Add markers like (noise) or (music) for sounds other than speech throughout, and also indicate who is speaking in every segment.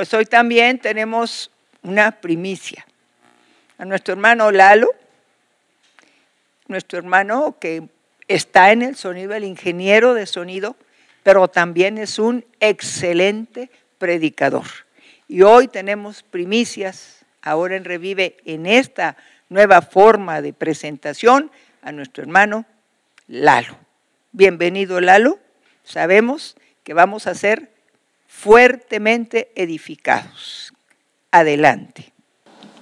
Speaker 1: pues hoy también tenemos una primicia. A nuestro hermano Lalo, nuestro hermano que está en el sonido, el ingeniero de sonido, pero también es un excelente predicador. Y hoy tenemos primicias, ahora en Revive, en esta nueva forma de presentación, a nuestro hermano Lalo. Bienvenido Lalo, sabemos que vamos a ser fuertemente edificados. Adelante.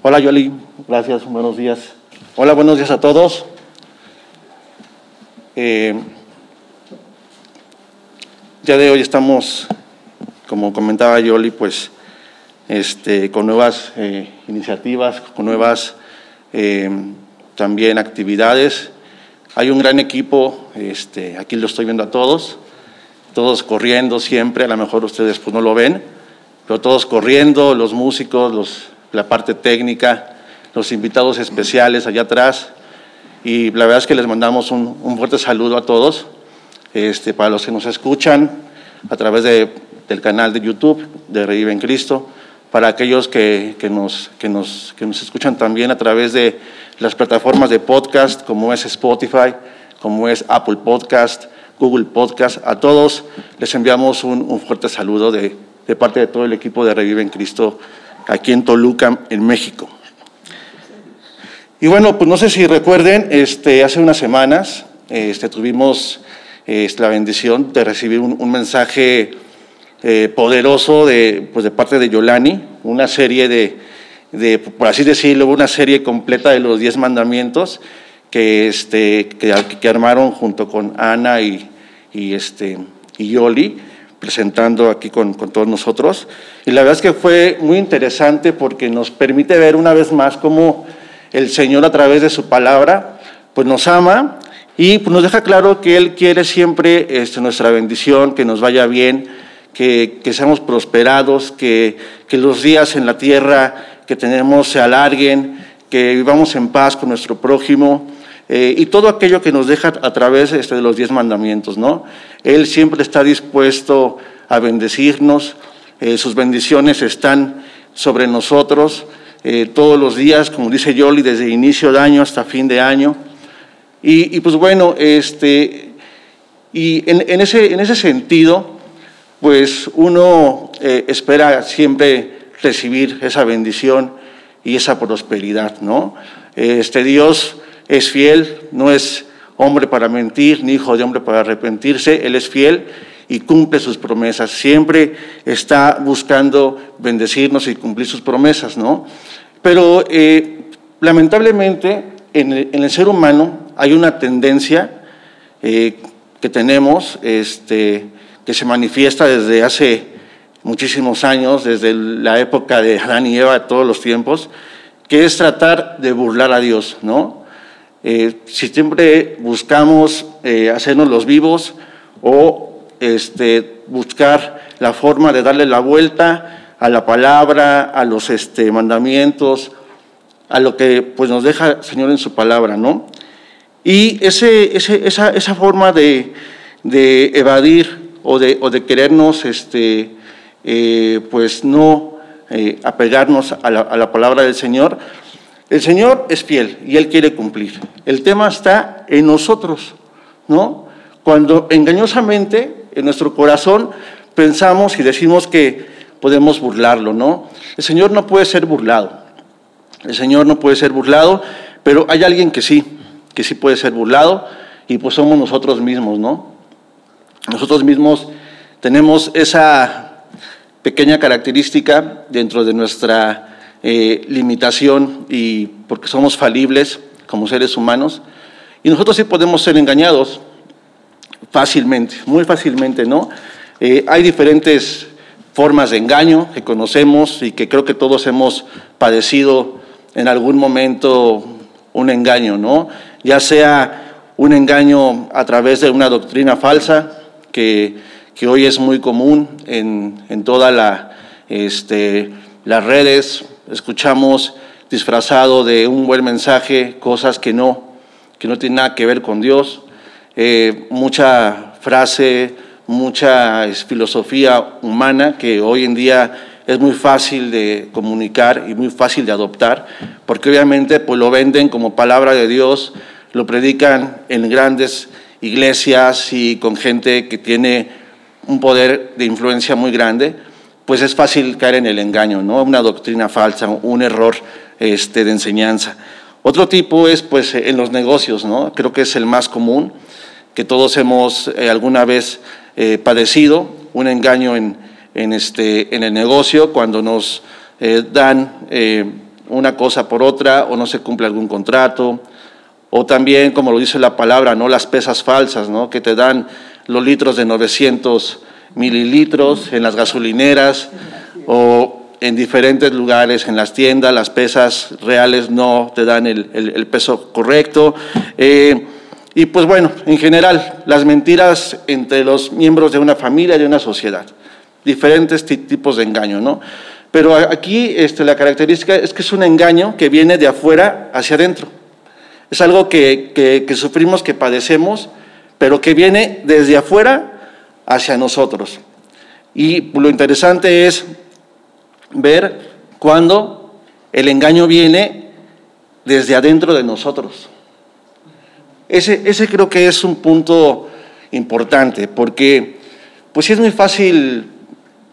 Speaker 2: Hola Yoli, gracias, buenos días. Hola, buenos días a todos. Eh, ya de hoy estamos, como comentaba Yoli, pues este, con nuevas eh, iniciativas, con nuevas eh, también actividades. Hay un gran equipo, este, aquí lo estoy viendo a todos, todos corriendo siempre, a lo mejor ustedes pues no lo ven, pero todos corriendo, los músicos, la parte técnica, los invitados especiales allá atrás. Y la verdad es que les mandamos un, fuerte saludo a todos, este, para los que nos escuchan a través de, del canal de YouTube de Revive en Cristo, para aquellos que, que, nos, que, nos, que nos escuchan también a través de las plataformas de podcast como es Spotify, como es Apple Podcast, Google Podcast. A todos les enviamos un, un fuerte saludo de, de, parte de todo el equipo de Revive en Cristo aquí en Toluca, en México. Y bueno, pues no sé si recuerden, este, hace unas semanas este, tuvimos este, la bendición de recibir un, un mensaje eh, poderoso de, pues de parte de Yolani, una serie de, de, por así decirlo, una serie completa de los diez mandamientos que, este, que, que armaron junto con Ana y, y, este, y Yoli, presentando aquí con, con, todos nosotros. Y la verdad es que fue muy interesante porque nos permite ver una vez más cómo el Señor a través de su palabra, pues nos ama y pues, nos deja claro que Él quiere siempre este, nuestra bendición, que nos vaya bien, que, que seamos prosperados, que, que, los días en la tierra que tenemos se alarguen, que vivamos en paz con nuestro prójimo. Eh, y todo aquello que nos deja a través este, de los diez mandamientos, ¿no? Él siempre está dispuesto a bendecirnos, eh, sus bendiciones están sobre nosotros, eh, todos los días, como dice Yoli, desde inicio de año hasta fin de año. Y, y pues bueno, este, y en, en, ese, en ese sentido, pues uno espera siempre recibir esa bendición y esa prosperidad, ¿no? Este Dios es fiel, no es hombre para mentir, ni hijo de hombre para arrepentirse, Él es fiel y cumple sus promesas. Siempre está buscando bendecirnos y cumplir sus promesas, ¿no? Pero eh, lamentablemente en el, ser humano hay una tendencia eh, que tenemos, este, que se manifiesta desde hace muchísimos años, desde la época de Adán y Eva, todos los tiempos, que es tratar de burlar a Dios, ¿no? Eh, si siempre buscamos eh, hacernos los vivos o este, buscar la forma de darle la vuelta a la palabra, a los este, mandamientos, a lo que pues, nos deja el Señor en su palabra, ¿no? Y ese, ese, esa, esa, forma de, de evadir o de, o de querernos, este, eh, pues no apegarnos a la, a la palabra del Señor, el Señor es fiel y Él quiere cumplir. El tema está en nosotros, ¿no? Cuando engañosamente en nuestro corazón pensamos y decimos que podemos burlarlo, ¿no? El Señor no puede ser burlado. El Señor no puede ser burlado, pero hay alguien que sí, que sí puede ser burlado y pues somos nosotros mismos, ¿no? Nosotros mismos tenemos esa pequeña característica dentro de nuestra eh, limitación y porque somos falibles como seres humanos. Y nosotros sí podemos ser engañados fácilmente, muy fácilmente, ¿no? Eh, hay diferentes formas de engaño que conocemos y que creo que todos hemos padecido en algún momento un engaño, ¿no? Ya sea un engaño a través de una doctrina falsa, que, que hoy es muy común en, en todas la, este, las redes, escuchamos disfrazado de un buen mensaje cosas que no, que no tienen nada que ver con Dios, eh, mucha frase, mucha filosofía humana que hoy en día es muy fácil de comunicar y muy fácil de adoptar, porque obviamente pues lo venden como palabra de Dios, lo predican en grandes iglesias y con gente que tiene un poder de influencia muy grande, pues es fácil caer en el engaño, ¿no? Una doctrina falsa, un error este, de enseñanza. Otro tipo es pues en los negocios, ¿no? Creo que es el más común, que todos hemos eh, alguna vez eh, padecido, un engaño en, en, este, en el negocio cuando nos eh, dan una cosa por otra o no se cumple algún contrato, o también, como lo dice la palabra, ¿no? las pesas falsas, ¿no? que te dan los litros de 900 mililitros en las gasolineras o en diferentes lugares, en las tiendas, las pesas reales no te dan el, peso correcto. Eh, y pues bueno, en general, las mentiras entre los miembros de una familia, de una sociedad, diferentes tipos de engaño, ¿no? Pero aquí este, la característica es que es un engaño que viene de afuera hacia adentro. Es algo que, que sufrimos, que padecemos, pero que viene desde afuera hacia nosotros. Y lo interesante es ver cuando el engaño viene desde adentro de nosotros. Ese, ese creo que es un punto importante, porque pues es muy fácil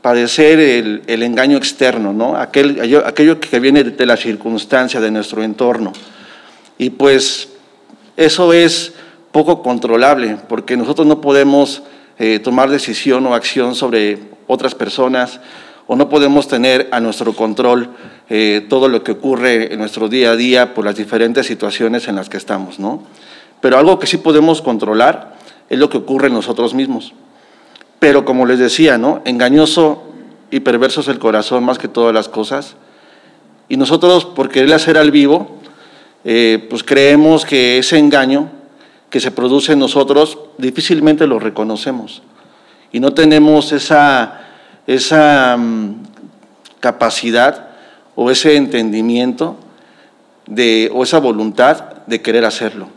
Speaker 2: padecer el, el engaño externo, ¿no? Aquel, aquello que viene de la circunstancia, de nuestro entorno. Y pues eso es poco controlable, porque nosotros no podemos eh, tomar decisión o acción sobre otras personas, o no podemos tener a nuestro control eh, todo lo que ocurre en nuestro día a día por las diferentes situaciones en las que estamos, ¿no? Pero algo que sí podemos controlar es lo que ocurre en nosotros mismos. Pero como les decía, ¿no? Engañoso y perverso es el corazón más que todas las cosas. Y nosotros, por querer hacer al vivo, eh, pues creemos que ese engaño que se produce en nosotros difícilmente lo reconocemos. Y no tenemos esa esa mm, capacidad o ese entendimiento de, o esa voluntad de querer hacerlo.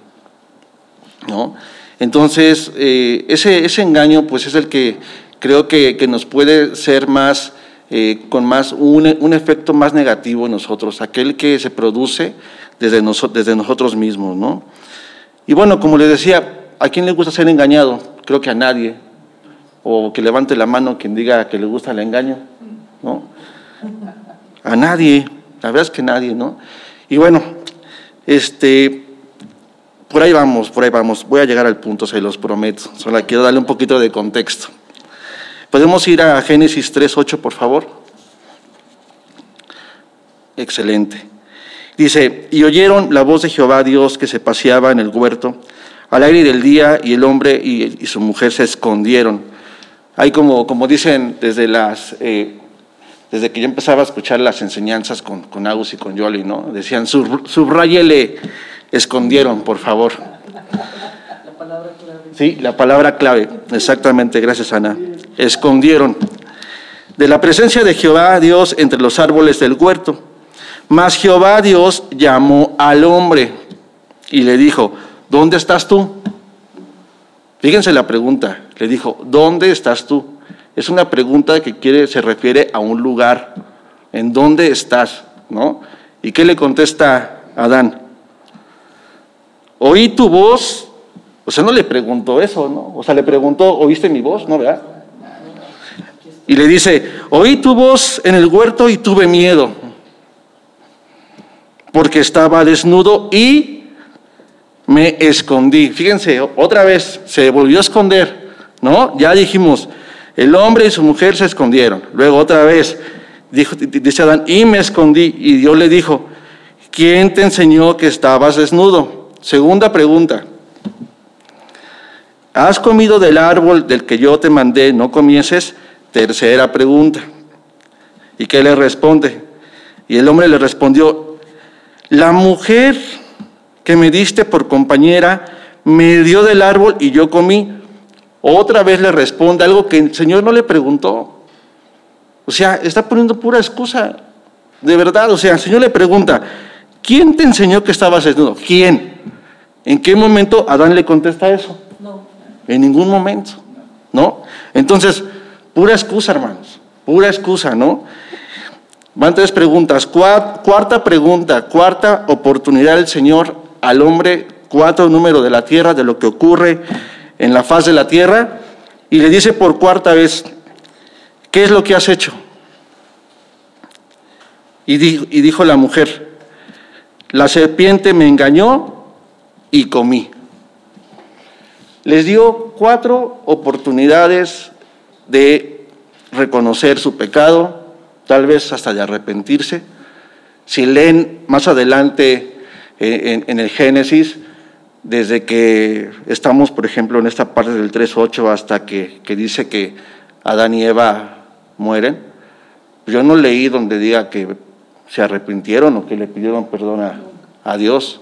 Speaker 2: ¿no? Entonces, eh, ese, ese, engaño pues es el que creo que, nos puede ser más, eh, con más, un, un, efecto más negativo en nosotros, aquel que se produce desde, desde nosotros mismos. ¿no? Y bueno, como les decía, ¿a quién le gusta ser engañado? Creo que a nadie, o que levante la mano quien diga que le gusta el engaño, ¿no? A nadie, la verdad es que nadie, ¿no? Y bueno, este, por ahí vamos, por ahí vamos. Voy a llegar al punto, se los prometo. Solo quiero darle un poquito de contexto. ¿Podemos ir a Génesis 3.8, por favor? Excelente. Dice, y oyeron la voz de Jehová Dios que se paseaba en el huerto al aire del día y el hombre y su mujer se escondieron hay como, como dicen desde las... Eh, desde que yo empezaba a escuchar las enseñanzas con, con Agus y con Yoli, ¿no? Decían, subrayele, escondieron, por favor. La palabra clave. Sí, la palabra clave, exactamente, gracias Ana. Escondieron. De la presencia de Jehová Dios entre los árboles del huerto. Mas Jehová Dios llamó al hombre y le dijo, ¿dónde estás tú? Fíjense la pregunta, le dijo, ¿dónde estás tú? Es una pregunta que quiere, se refiere a un lugar. ¿En dónde estás? ¿No? ¿Y qué le contesta Adán? Oí tu voz. O sea, no le preguntó eso, ¿no? O sea, le preguntó, ¿oíste mi voz? ¿No, verdad? Y le dice, oí tu voz en el huerto y tuve miedo, porque estaba desnudo y me escondí. Fíjense, otra vez se volvió a esconder. ¿no? Ya dijimos, el hombre y su mujer se escondieron. Luego otra vez, dijo, dice Adán, y me escondí. Y Dios le dijo, ¿quién te enseñó que estabas desnudo? Segunda pregunta. ¿Has comido del árbol del que yo te mandé, no comieses? Tercera pregunta. ¿Y qué le responde? Y el hombre le respondió, la mujer que me diste por compañera me dio del árbol y yo comí. Otra vez le responde algo que el Señor no le preguntó. O sea, está poniendo pura excusa. De verdad, o sea, el Señor le pregunta, ¿quién te enseñó que estabas desnudo? ¿Quién? ¿En qué momento Adán le contesta eso? No. En ningún momento, ¿no? Entonces, pura excusa, hermanos, pura excusa, ¿no? Van tres preguntas. Cuarta pregunta, cuarta oportunidad del Señor al hombre, cuatro número de la tierra, de lo que ocurre en la faz de la tierra, y le dice por cuarta vez, ¿qué es lo que has hecho? Y dijo, y dijo la mujer, la serpiente me engañó y comí. Les dio cuatro oportunidades de reconocer su pecado, tal vez hasta de arrepentirse. Si leen más adelante eh, en, el Génesis, desde que estamos, por ejemplo, en esta parte del 3.8 hasta que, dice que Adán y Eva mueren, yo no leí donde diga que se arrepintieron o que le pidieron perdón a, a Dios.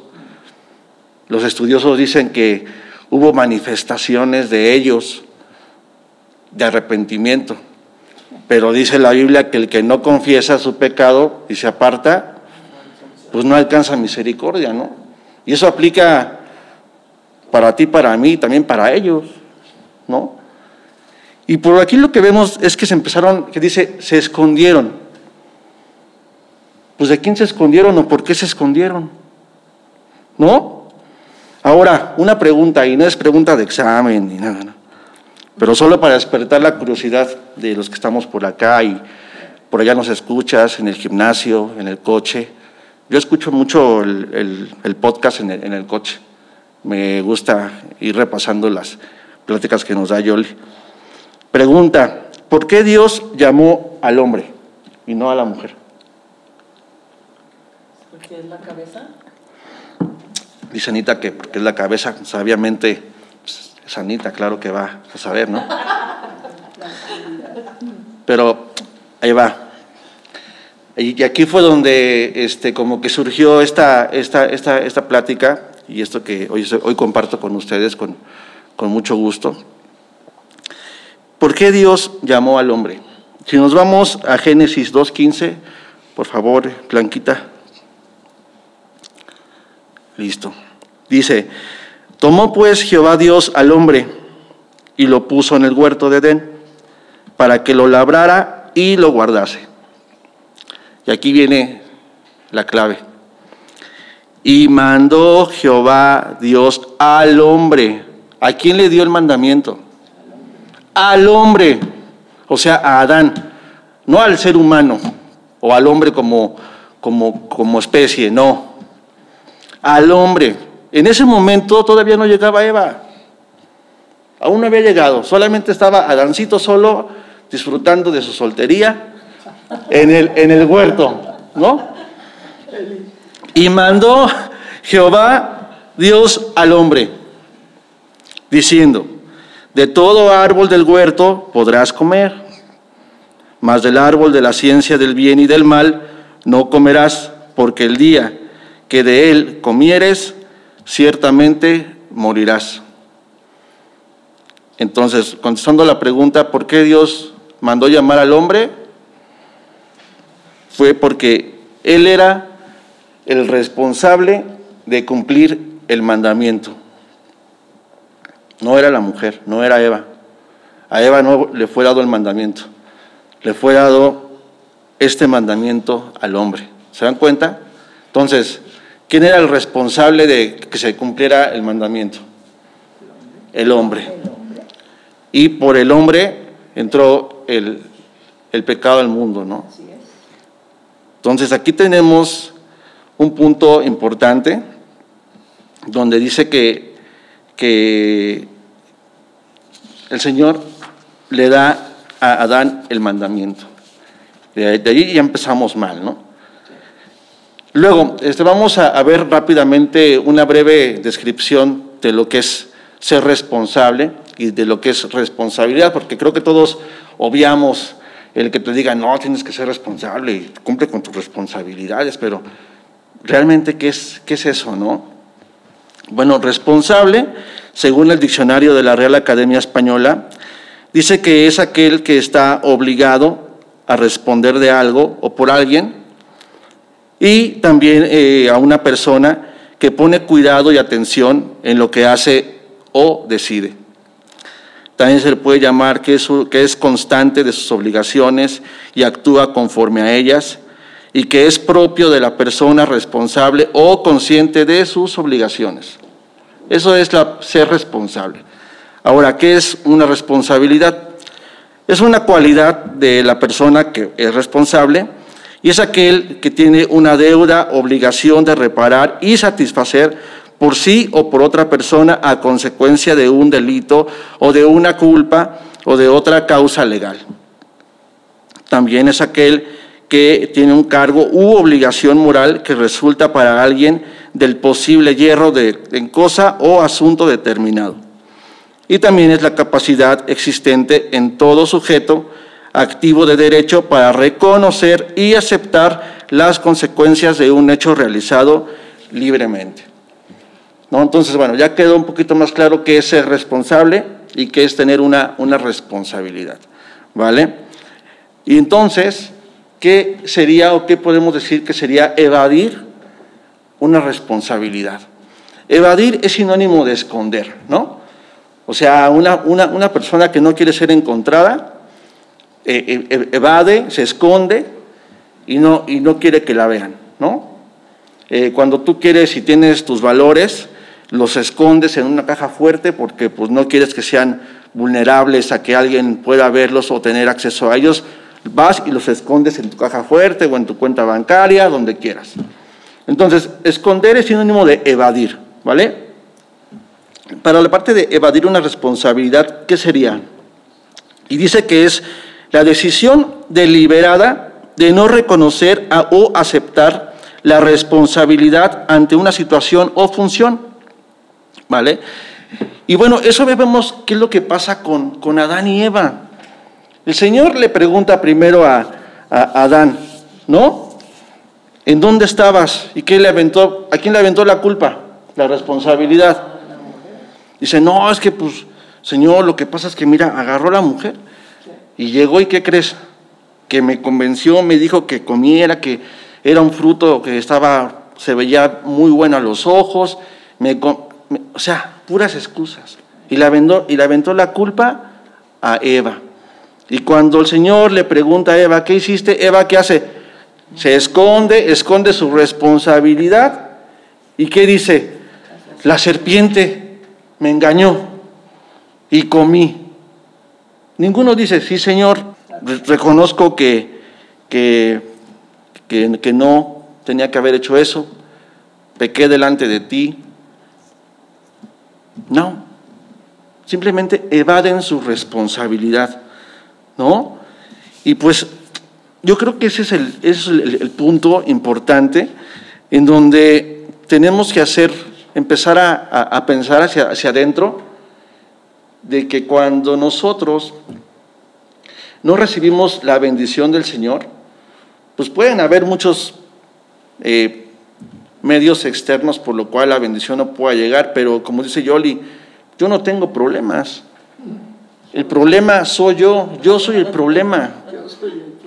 Speaker 2: Los estudiosos dicen que hubo manifestaciones de ellos de arrepentimiento, pero dice la Biblia que el que no confiesa su pecado y se aparta, pues no alcanza misericordia, ¿no? Y eso aplica para ti, para mí, también para ellos, ¿no? Y por aquí lo que vemos es que se empezaron, que dice, se escondieron. Pues de quién se escondieron o por qué se escondieron, ¿no? Ahora, una pregunta, y no es pregunta de examen ni nada, ¿no? Pero solo para despertar la curiosidad de los que estamos por acá y por allá nos escuchas, en el gimnasio, en el coche. Yo escucho mucho el, podcast en el, coche. Me gusta ir repasando las pláticas que nos da Yoli. Pregunta, ¿por qué Dios llamó al hombre y no a la mujer?
Speaker 3: Porque es la cabeza.
Speaker 2: Dice Anita que porque es la cabeza, sabiamente, pues, es Anita, claro que va a saber, ¿no? Pero ahí va. Y aquí fue donde este, como que surgió esta, esta, esta, esta plática y esto que hoy, hoy comparto con ustedes con, con mucho gusto. ¿Por qué Dios llamó al hombre? Si nos vamos a Génesis 2.15, por favor, Blanquita. Listo. Dice, tomó pues Jehová Dios al hombre y lo puso en el huerto de Edén para que lo labrara y lo guardase. Y aquí viene la clave. Y mandó Jehová Dios al hombre. ¿A quién le dio el mandamiento? Al hombre, o sea, a Adán, no al ser humano o al hombre como, como, como especie, no. Al hombre. En ese momento todavía no llegaba Eva. Aún no había llegado. Solamente estaba Adancito solo disfrutando de su soltería en el, en el huerto, ¿no? Y mandó Jehová Dios al hombre, diciendo, de todo árbol del huerto podrás comer, mas del árbol de la ciencia del bien y del mal no comerás, porque el día que de él comieres, ciertamente morirás. Entonces, contestando la pregunta, ¿por qué Dios mandó llamar al hombre? fue porque él era el responsable de cumplir el mandamiento. No era la mujer, no era Eva. A Eva no le fue dado el mandamiento, le fue dado este mandamiento al hombre. ¿Se dan cuenta? Entonces, ¿quién era el responsable de que se cumpliera el mandamiento? El hombre. Y por el hombre entró el, el pecado al mundo, ¿no? Entonces aquí tenemos un punto importante donde dice que, que el Señor le da a Adán el mandamiento. De ahí ya empezamos mal, ¿no? Luego, este, vamos a, ver rápidamente una breve descripción de lo que es ser responsable y de lo que es responsabilidad, porque creo que todos obviamos el que te diga, no, tienes que ser responsable y cumple con tus responsabilidades, pero realmente, ¿qué es, qué es eso, no? Bueno, responsable, según el diccionario de la Real Academia Española, dice que es aquel que está obligado a responder de algo o por alguien, y también eh, a una persona que pone cuidado y atención en lo que hace o decide. También se le puede llamar que es, que es constante de sus obligaciones y actúa conforme a ellas, y que es propio de la persona responsable o consciente de sus obligaciones. Eso es la, ser responsable. Ahora, ¿qué es una responsabilidad? Es una cualidad de la persona que es responsable y es aquel que tiene una deuda, obligación de reparar y satisfacer por sí o por otra persona a consecuencia de un delito o de una culpa o de otra causa legal. También es aquel que tiene un cargo u obligación moral que resulta para alguien del posible hierro de, en cosa o asunto determinado. Y también es la capacidad existente en todo sujeto activo de derecho para reconocer y aceptar las consecuencias de un hecho realizado libremente. ¿No? Entonces, bueno, ya quedó un poquito más claro qué es ser responsable y qué es tener una, una responsabilidad. ¿Vale? Y entonces, ¿qué sería o qué podemos decir que sería evadir una responsabilidad? Evadir es sinónimo de esconder, ¿no? O sea, una, una, persona que no quiere ser encontrada, eh, eh, evade, se esconde y no, y no quiere que la vean, ¿no? Eh, cuando tú quieres y tienes tus valores, los escondes en una caja fuerte porque pues, no quieres que sean vulnerables a que alguien pueda verlos o tener acceso a ellos, vas y los escondes en tu caja fuerte o en tu cuenta bancaria, donde quieras. Entonces, esconder es sinónimo de evadir, ¿vale? Para la parte de evadir una responsabilidad, ¿qué sería? Y dice que es la decisión deliberada de no reconocer o aceptar la responsabilidad ante una situación o función, ¿vale? Y bueno, eso vemos qué es lo que pasa con, con Adán y Eva. El Señor le pregunta primero a, Adán, ¿no? ¿En dónde estabas? ¿Y qué le aventó? ¿A quién le aventó la culpa? La responsabilidad. Dice, no, es que pues, Señor, lo que pasa es que mira, agarró a la mujer y llegó y ¿qué crees? Que me convenció, me dijo que comiera, que era un fruto que estaba, se veía muy bueno a los ojos, me, o sea, puras excusas. Y le, aventó, y le aventó la culpa a Eva. Y cuando el Señor le pregunta a Eva, ¿qué hiciste? Eva, ¿qué hace? Se esconde, esconde su responsabilidad. ¿Y qué dice? La serpiente me engañó y comí. Ninguno dice, sí Señor, reconozco que, que, que, no tenía que haber hecho eso, pequé delante de ti. No, simplemente evaden su responsabilidad. ¿no? Y pues yo creo que ese es el, es el, punto importante en donde tenemos que hacer, empezar a, a, pensar hacia, hacia adentro, de que cuando nosotros no recibimos la bendición del Señor, pues pueden haber muchos eh, medios externos por lo cual la bendición no pueda llegar, pero como dice Yoli, yo no tengo problemas. El problema soy yo, yo soy el problema.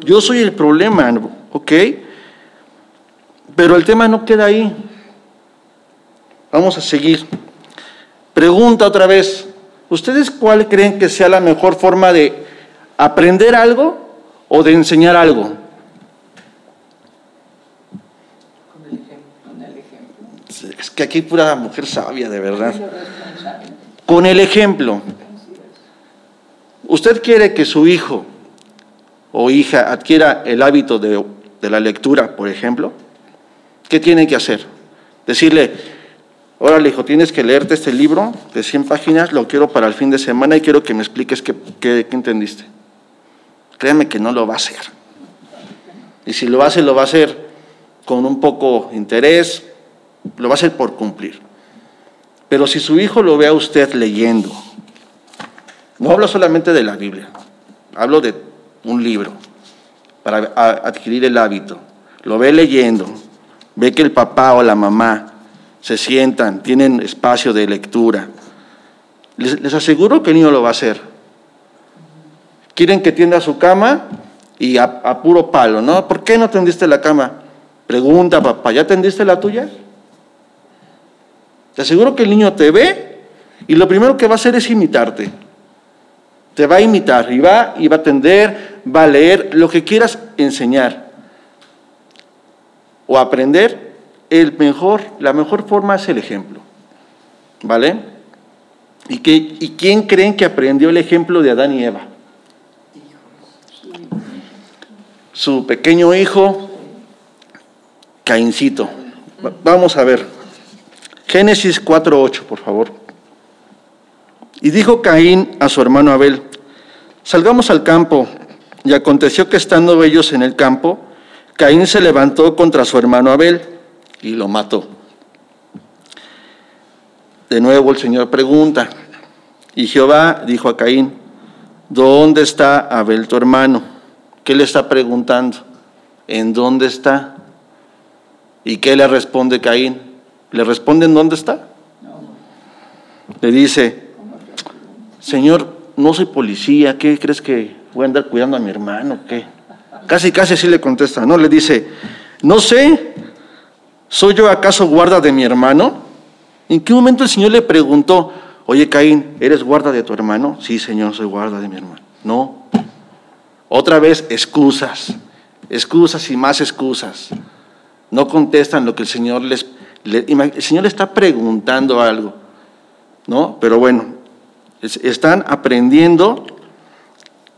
Speaker 2: Yo soy el problema, ¿ok? Pero el tema no queda ahí. Vamos a seguir. Pregunta otra vez, ¿ustedes cuál creen que sea la mejor forma de aprender algo o de enseñar algo? Es que aquí pura mujer sabia, de verdad. Con el ejemplo. ¿Usted quiere que su hijo o hija adquiera el hábito de, la lectura, por ejemplo? ¿Qué tiene que hacer? Decirle, órale hijo, tienes que leerte este libro de 100 páginas, lo quiero para el fin de semana y quiero que me expliques qué, qué, entendiste. Créame que no lo va a hacer. Y si lo hace, lo va a hacer con un poco interés, lo va a hacer por cumplir. Pero si su hijo lo ve a usted leyendo, no hablo solamente de la Biblia, hablo de un libro para adquirir el hábito. Lo ve leyendo, ve que el papá o la mamá se sientan, tienen espacio de lectura. Les, aseguro que el niño lo va a hacer. Quieren que tienda su cama y a, puro palo, ¿no? ¿Por qué no tendiste la cama? Pregunta, papá, ¿ya tendiste la tuya? Te aseguro que el niño te ve y lo primero que va a hacer es imitarte. Te va a imitar y va, y va a atender, va a leer lo que quieras enseñar. o aprender, el mejor, la mejor forma es el ejemplo. ¿Vale? ¿Y, ¿Y quién creen que aprendió el ejemplo de Adán y Eva? Su pequeño hijo, Caincito. Vamos a ver. Génesis 4.8, por favor. Y dijo Caín a su hermano Abel, salgamos al campo. Y aconteció que estando ellos en el campo, Caín se levantó contra su hermano Abel y lo mató. De nuevo el Señor pregunta, y Jehová dijo a Caín, ¿dónde está Abel tu hermano? ¿Qué le está preguntando? ¿En dónde está? ¿Y qué le responde Caín? ¿Le responde en dónde está? Le dice, Señor, no soy policía, ¿qué crees que voy a andar cuidando a mi hermano? ¿Qué? Casi, casi así le contesta, ¿no? Le dice, no sé, ¿soy yo acaso guarda de mi hermano? ¿En qué momento el Señor le preguntó, oye Caín, ¿eres guarda de tu hermano? Sí, Señor, soy guarda de mi hermano. No. Otra vez, excusas, excusas y más excusas. No contestan lo que el Señor les... el Señor le está preguntando algo, ¿no? Pero bueno, están aprendiendo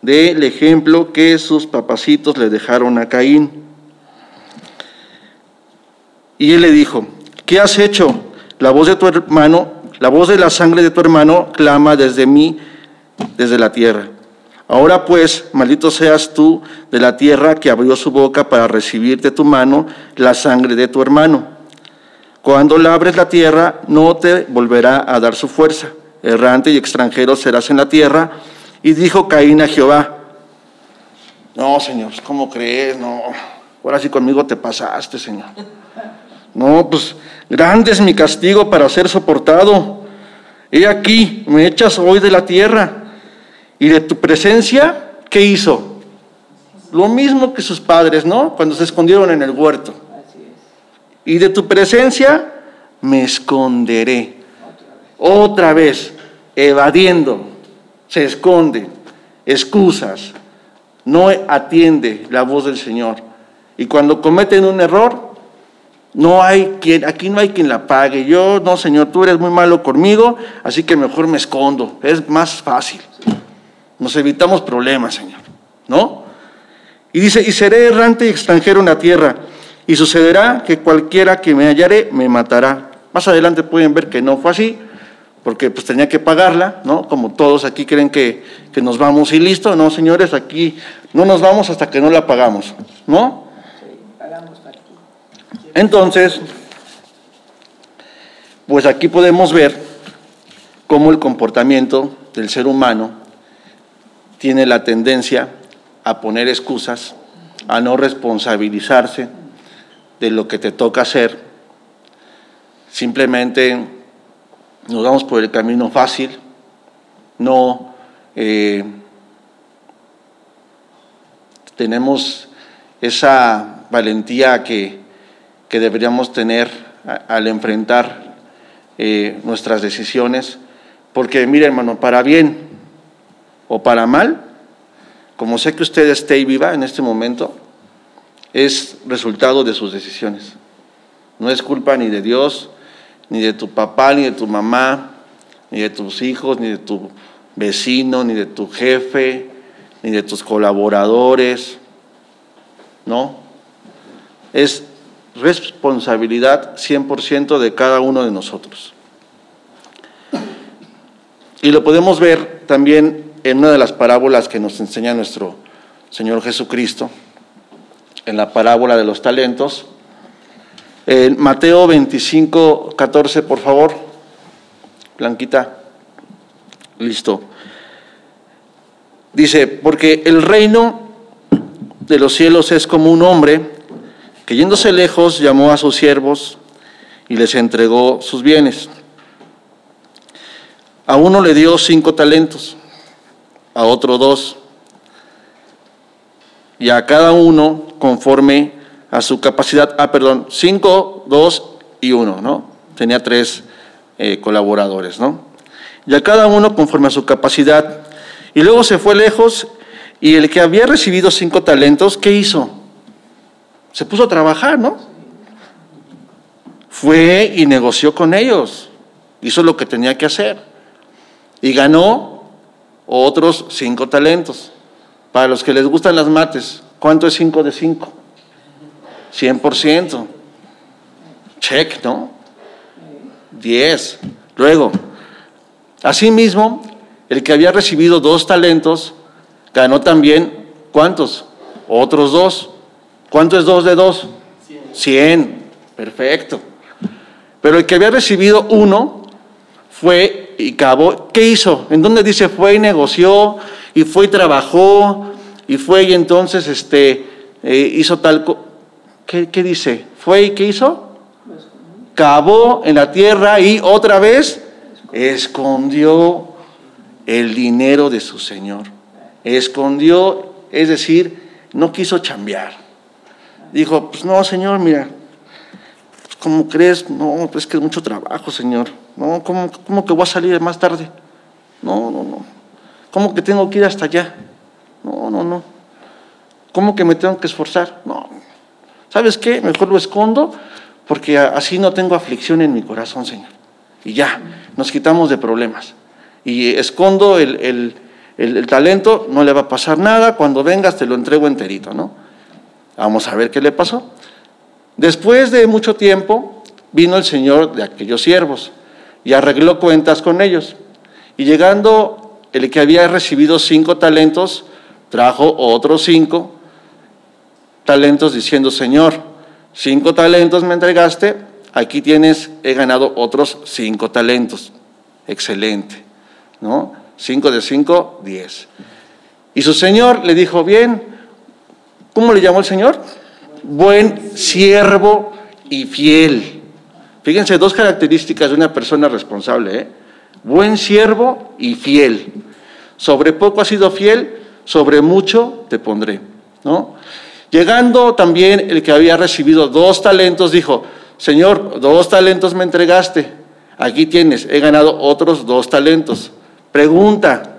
Speaker 2: del ejemplo que sus papacitos le dejaron a Caín. Y él le dijo, ¿qué has hecho? La voz de tu hermano, la voz de la sangre de tu hermano clama desde mí, desde la tierra. Ahora pues, maldito seas tú de la tierra que abrió su boca para recibir de tu mano la sangre de tu hermano. Cuando la abres la tierra, no te volverá a dar su fuerza. Errante y extranjero serás en la tierra y dijo Caín a Jehová, no, Señor, ¿cómo crees? No, ahora sí conmigo te pasaste, Señor. No, pues grande es mi castigo para ser soportado. He aquí, me echas hoy de la tierra. Y de tu presencia, ¿qué hizo? Lo mismo que sus padres, ¿no? Cuando se escondieron en el huerto. Y de tu presencia me esconderé. Otra vez, evadiendo se esconde, excusas, no atiende la voz del Señor. Y cuando cometen un error, no hay quien, aquí no hay quien la pague. Yo, no, Señor, tú eres muy malo conmigo, así que mejor me escondo. Es más fácil. Nos evitamos problemas, Señor. ¿No? Y dice, y seré errante y extranjero en la tierra, y sucederá que cualquiera que me hallare me matará. Más adelante pueden ver que no fue así, porque pues tenía que pagarla, ¿no? Como todos aquí creen que, que, nos vamos y listo, no, señores, aquí no nos vamos hasta que no la pagamos, ¿no? Entonces, pues aquí podemos ver cómo el comportamiento del ser humano tiene la tendencia a poner excusas, a no responsabilizarse de lo que te toca hacer, simplemente nos vamos por el camino fácil, no eh, tenemos esa valentía que, deberíamos tener al enfrentar eh, nuestras decisiones, porque mire hermano, para bien o para mal, como sé que usted esté y viva en este momento, es resultado de sus decisiones. No es culpa ni de Dios, ni de tu papá, ni de tu mamá, ni de tus hijos, ni de tu vecino, ni de tu jefe, ni de tus colaboradores. No. Es responsabilidad 100% de cada uno de nosotros. Y lo podemos ver también en una de las parábolas que nos enseña nuestro Señor Jesucristo, en la parábola de los talentos, en Mateo 25, 14, por favor. Blanquita. Listo. Dice, porque el reino de los cielos es como un hombre yéndose lejos llamó a sus siervos y les entregó sus bienes. A uno le dio cinco talentos, a otro dos, y a cada uno conforme a su capacidad, ah, perdón, cinco, dos y uno, ¿no? Tenía tres eh, colaboradores, ¿no? Y a cada uno conforme a su capacidad. Y luego se fue lejos y el que había recibido cinco talentos, ¿qué hizo? Se puso a trabajar, ¿no? fue y negoció con ellos. Hizo lo que tenía que hacer. Y ganó otros cinco talentos. Para los que les gustan las mates, ¿cuánto es cinco de cinco? 100%. Check, ¿no? 10. Luego, asimismo, el que había recibido dos talentos, ganó también, ¿cuántos? Otros dos. ¿Cuánto es dos de dos? 100. Perfecto. Pero el que había recibido uno fue y acabó. ¿Qué hizo? ¿En dónde dice fue y negoció? Y fue y trabajó. Y fue y entonces este, eh, hizo tal. ¿Qué, ¿Qué dice? ¿Fue y qué hizo? Cavó en la tierra y otra vez escondió el dinero de su señor. Escondió, es decir, no quiso chambear. Dijo, pues no, señor, mira, ¿cómo crees? No, pues que es mucho trabajo, Señor. No, ¿cómo, ¿cómo, que voy a salir más tarde? No, no, no. ¿Cómo que tengo que ir hasta allá? No, no, no. ¿Cómo que me tengo que esforzar? No. ¿Sabes qué? Mejor lo escondo porque así no tengo aflicción en mi corazón, Señor. Y ya, nos quitamos de problemas. Y escondo el, el, el, el talento, no le va a pasar nada. Cuando vengas te lo entrego enterito, ¿no? Vamos a ver qué le pasó. Después de mucho tiempo vino el Señor de aquellos siervos y arregló cuentas con ellos. Y llegando el que había recibido cinco talentos, trajo otros cinco talentos diciendo, Señor, cinco talentos me entregaste, aquí tienes, he ganado otros cinco talentos. Excelente, ¿no? Cinco de cinco, diez. Y su Señor le dijo, bien, ¿cómo le llamó el Señor? buen siervo y fiel. Fíjense, dos características de una persona responsable. ¿eh? Buen siervo y fiel. Sobre poco has sido fiel, sobre mucho te pondré. ¿no? Llegando también el que había recibido dos talentos, dijo, Señor, dos talentos me entregaste, aquí tienes, he ganado otros dos talentos. Pregunta,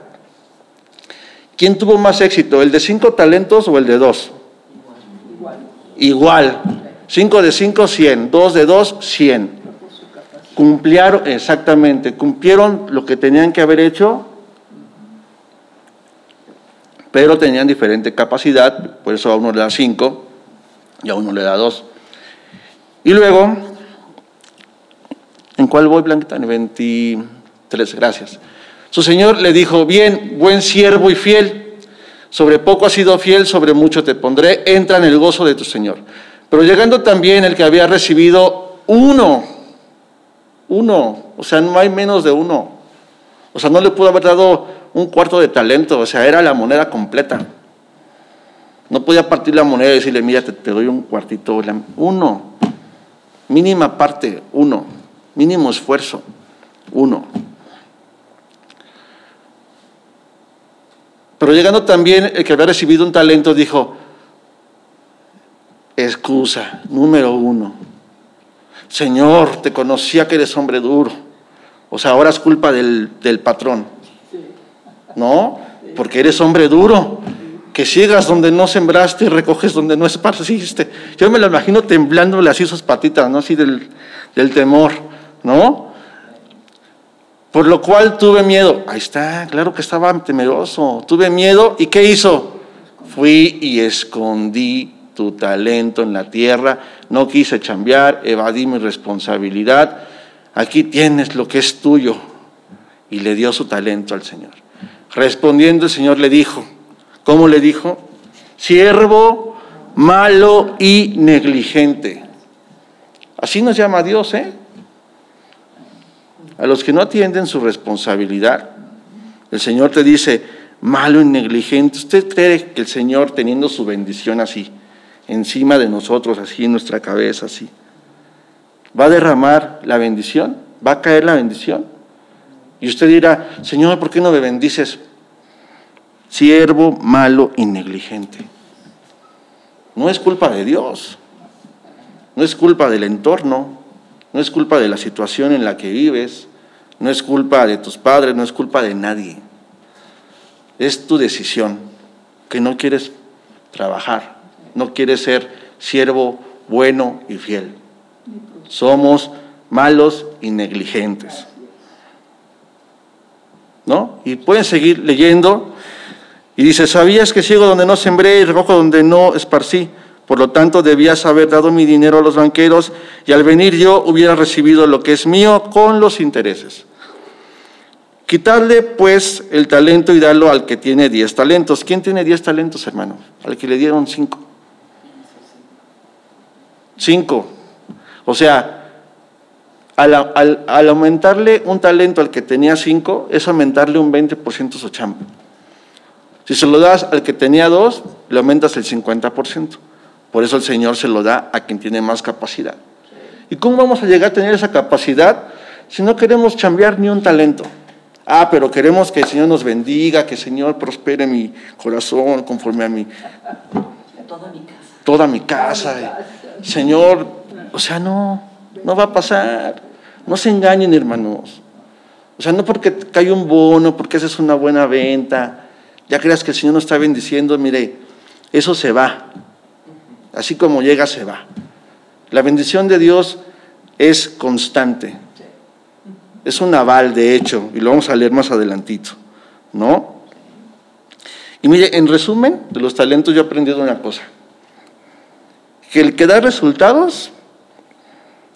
Speaker 2: ¿quién tuvo más éxito, el de cinco talentos o el de dos? Igual. 5 de 5, 100. 2 de 2, 100. Cumplieron, exactamente, cumplieron lo que tenían que haber hecho, pero tenían diferente capacidad, por eso a uno le da 5 y a uno le da 2. Y luego, ¿en cuál voy, Blanquita? En 23, gracias. Su señor le dijo, bien, buen siervo y fiel sobre poco has sido fiel, sobre mucho te pondré, entra en el gozo de tu Señor. Pero llegando también el que había recibido uno, uno, o sea, no hay menos de uno. O sea, no le pudo haber dado un cuarto de talento, o sea, era la moneda completa. No podía partir la moneda y decirle, mira, te, te doy un cuartito, uno, mínima parte, uno, mínimo esfuerzo, uno. Pero llegando también el que había recibido un talento dijo, excusa, número uno, Señor, te conocía que eres hombre duro, o sea, ahora es culpa del, del patrón, ¿no? Porque eres hombre duro, que sigas donde no sembraste y recoges donde no esparciste. Yo me lo imagino temblándole así sus patitas, ¿no? Así del, del temor, ¿no? Por lo cual tuve miedo. Ahí está, claro que estaba temeroso. Tuve miedo y ¿qué hizo? Fui y escondí tu talento en la tierra. No quise chambear, evadí mi responsabilidad. Aquí tienes lo que es tuyo. Y le dio su talento al Señor. Respondiendo el Señor le dijo, ¿cómo le dijo? Siervo malo y negligente. Así nos llama Dios, ¿eh? A los que no atienden su responsabilidad. El Señor te dice, malo y negligente. ¿Usted cree que el Señor, teniendo su bendición así, encima de nosotros, así en nuestra cabeza, así, va a derramar la bendición? ¿Va a caer la bendición? Y usted dirá, Señor, ¿por qué no me bendices? Siervo malo y negligente. No es culpa de Dios, no es culpa del entorno, no es culpa de la situación en la que vives, no es culpa de tus padres, no es culpa de nadie. Es tu decisión que no quieres trabajar, no quieres ser siervo bueno y fiel. Somos malos y negligentes. ¿No? Y pueden seguir leyendo. Y dice, ¿sabías que ciego donde no sembré y recojo donde no esparcí? Por lo tanto, debías haber dado mi dinero a los banqueros y al venir yo hubiera recibido lo que es mío con los intereses. Quitarle pues el talento y darlo al que tiene diez talentos. ¿Quién tiene diez talentos, hermano? Al que le dieron cinco. Cinco. O sea, al, aumentarle un talento al que tenía cinco, es aumentarle un 20% su chamba. Si se lo das al que tenía dos, le aumentas el 50%. Por eso el Señor se lo da a quien tiene más capacidad. ¿Y cómo vamos a llegar a tener esa capacidad si no queremos cambiar ni un talento? Ah, pero queremos que el Señor nos bendiga, que el Señor prospere mi corazón conforme a mi... Toda mi casa. Toda mi casa. Señor, o sea, no, no va a pasar. No se engañen, hermanos. O sea, no porque cae un bono, porque esa es una buena venta, ya creas que el Señor nos está bendiciendo, mire, eso se va. Así como llega, se va. La bendición de Dios es constante. Es un aval, de hecho, y lo vamos a leer más adelantito, ¿no? Y mire, en resumen de los talentos yo he aprendido una cosa, que el que da resultados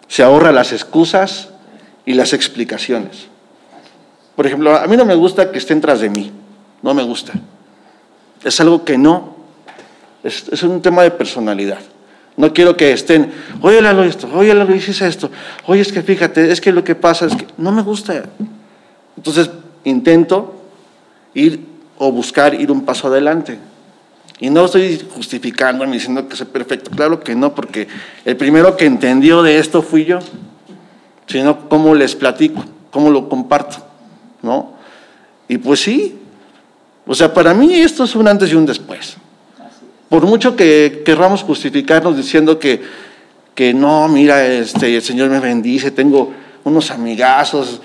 Speaker 2: se ahorra las excusas y las explicaciones. Por ejemplo, a mí no me gusta que estén tras de mí, no me gusta. Es algo que no es, un tema de personalidad. No quiero que estén, oye Lalo esto, oye Lalo hiciste esto, oye es que fíjate, es que lo que pasa es que no me gusta. Entonces intento ir o buscar ir un paso adelante. Y no estoy justificándome diciendo que soy perfecto, claro que no, porque el primero que entendió de esto fui yo, sino cómo les platico, cómo lo comparto, ¿no? Y pues sí, o sea, para mí esto es un antes y un después. Por mucho que querramos justificarnos diciendo que, que no, mira, este, el Señor me bendice, tengo unos amigazos,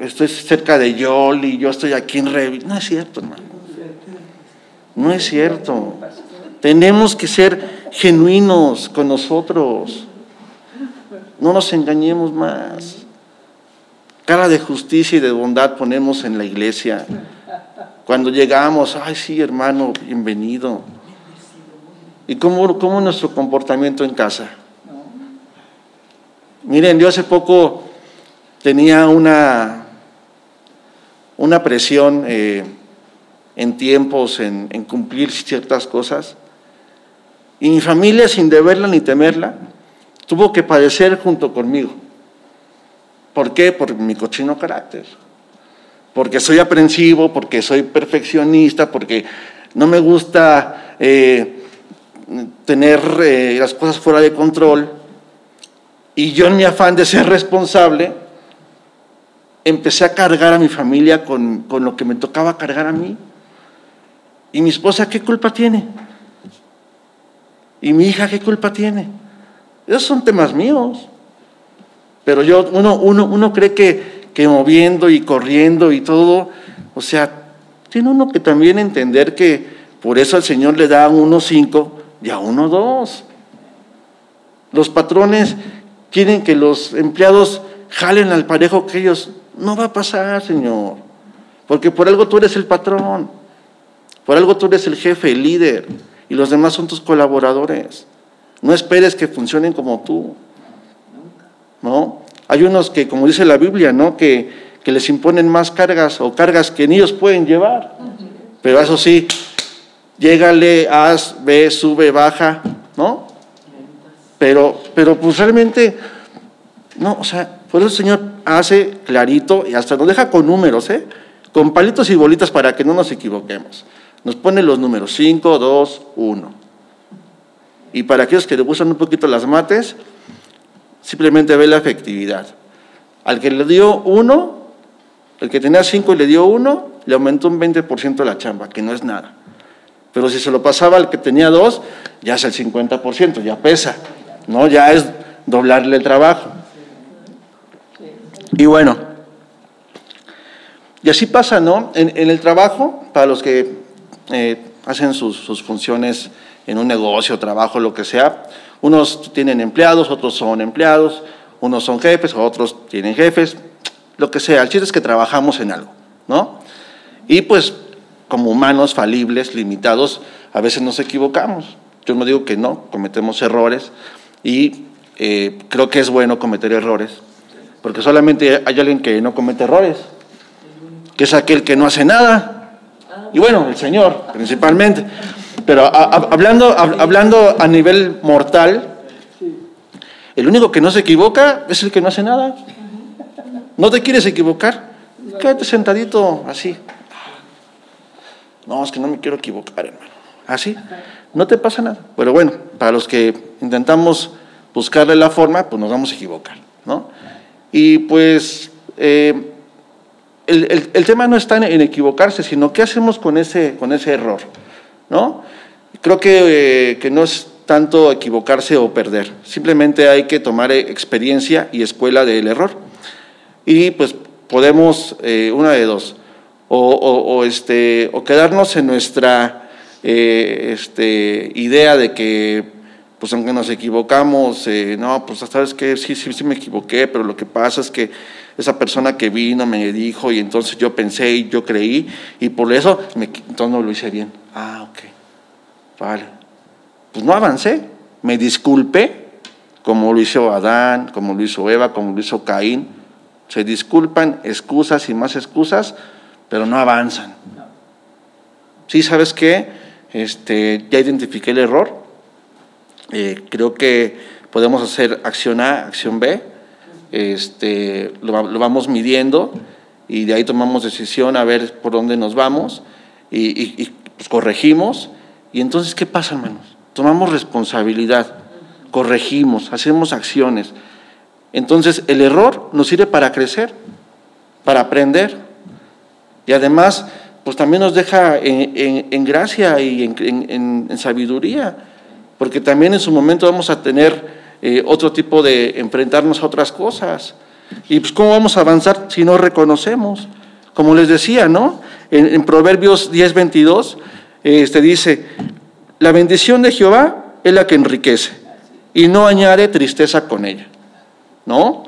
Speaker 2: estoy cerca de Yoli, yo estoy aquí en Revi. No es cierto, hermano. No es cierto. Tenemos que ser genuinos con nosotros. No nos engañemos más. Cara de justicia y de bondad ponemos en la iglesia. Cuando llegamos, ay sí, hermano, bienvenido. ¿Y cómo, cómo nuestro comportamiento en casa? Miren, yo hace poco tenía una, una presión eh, en tiempos, en, en, cumplir ciertas cosas, y mi familia, sin deberla ni temerla, tuvo que padecer junto conmigo. ¿Por qué? Por mi cochino carácter. Porque soy aprensivo, porque soy perfeccionista, porque no me gusta... Eh, tener eh, las cosas fuera de control y yo en mi afán de ser responsable empecé a cargar a mi familia con, con lo que me tocaba cargar a mí. ¿Y mi esposa qué culpa tiene? ¿Y mi hija qué culpa tiene? Esos son temas míos. Pero yo, uno, uno, uno cree que, que moviendo y corriendo y todo, o sea, tiene uno que también entender que por eso al Señor le da uno cinco ya uno dos. Los patrones quieren que los empleados jalen al parejo que ellos. No va a pasar, Señor. Porque por algo tú eres el patrón. Por algo tú eres el jefe, el líder. Y los demás son tus colaboradores. No esperes que funcionen como tú. ¿No? Hay unos que, como dice la Biblia, ¿no? Que, que les imponen más cargas o cargas que ni ellos pueden llevar. Pero eso sí, llégale, haz, ve, sube, baja, ¿no? Pero, pero pues realmente, no, o sea, por eso el Señor hace clarito y hasta nos deja con números, ¿eh? Con palitos y bolitas para que no nos equivoquemos. Nos pone los números 5, 2, 1. Y para aquellos que le gustan un poquito las mates, simplemente ve la efectividad. Al que le dio 1, el que tenía 5 y le dio 1, le aumentó un 20% la chamba, que no es nada. Pero si se lo pasaba al que tenía dos, ya es el 50%, ya pesa, ¿no? Ya es doblarle el trabajo. Y bueno, y así pasa, ¿no? En, el trabajo, para los que eh, hacen sus, sus, funciones en un negocio, trabajo, lo que sea, Unos tienen empleados, otros son empleados, unos son jefes, otros tienen jefes, lo que sea. El chiste es que trabajamos en algo, ¿no? Y pues como humanos falibles, limitados, a veces nos equivocamos. Yo no digo que no, cometemos errores y eh, creo que es bueno cometer errores, porque solamente hay alguien que no comete errores, que es aquel que no hace nada. Y bueno, el Señor principalmente. Pero hablando, hablando a nivel mortal, el único que no se equivoca es el que no hace nada. ¿No te quieres equivocar? Quédate sentadito así. No, es que no me quiero equivocar, hermano. Así, no te pasa nada. Pero bueno, para los que intentamos buscarle la forma, pues nos vamos a equivocar, ¿no? Y pues eh, el, tema no está en, equivocarse, sino qué hacemos con ese, con ese error, ¿no? Creo que, eh, que no es tanto equivocarse o perder, simplemente hay que tomar experiencia y escuela del error. Y pues podemos, eh, una de dos, o, este, o quedarnos en nuestra este, idea de que pues aunque nos equivocamos, eh, no, pues sabes que sí, sí, sí me equivoqué, pero lo que pasa es que esa persona que vino me dijo y entonces yo pensé y yo creí y por eso me, entonces no lo hice bien. Ah, ok, vale. Pues no avancé, me disculpé, como lo hizo Adán, como lo hizo Eva, como lo hizo Caín. Se disculpan, excusas y más excusas, pero no avanzan. Sí, ¿sabes qué? Este, ya identifiqué el error, eh, creo que podemos hacer acción A, acción B, este, lo, vamos midiendo y de ahí tomamos decisión a ver por dónde nos vamos y, pues, corregimos. Y entonces, ¿qué pasa, hermanos? Tomamos responsabilidad, corregimos, hacemos acciones. Entonces, el error nos sirve para crecer, para aprender. Y además, pues también nos deja en, gracia y en sabiduría porque también en su momento vamos a tener eh, otro tipo de enfrentarnos a otras cosas. Y pues cómo vamos a avanzar si no reconocemos. Como les decía, ¿no? En, Proverbios 10, 22, este dice, la bendición de Jehová es la que enriquece y no añade tristeza con ella. ¿No?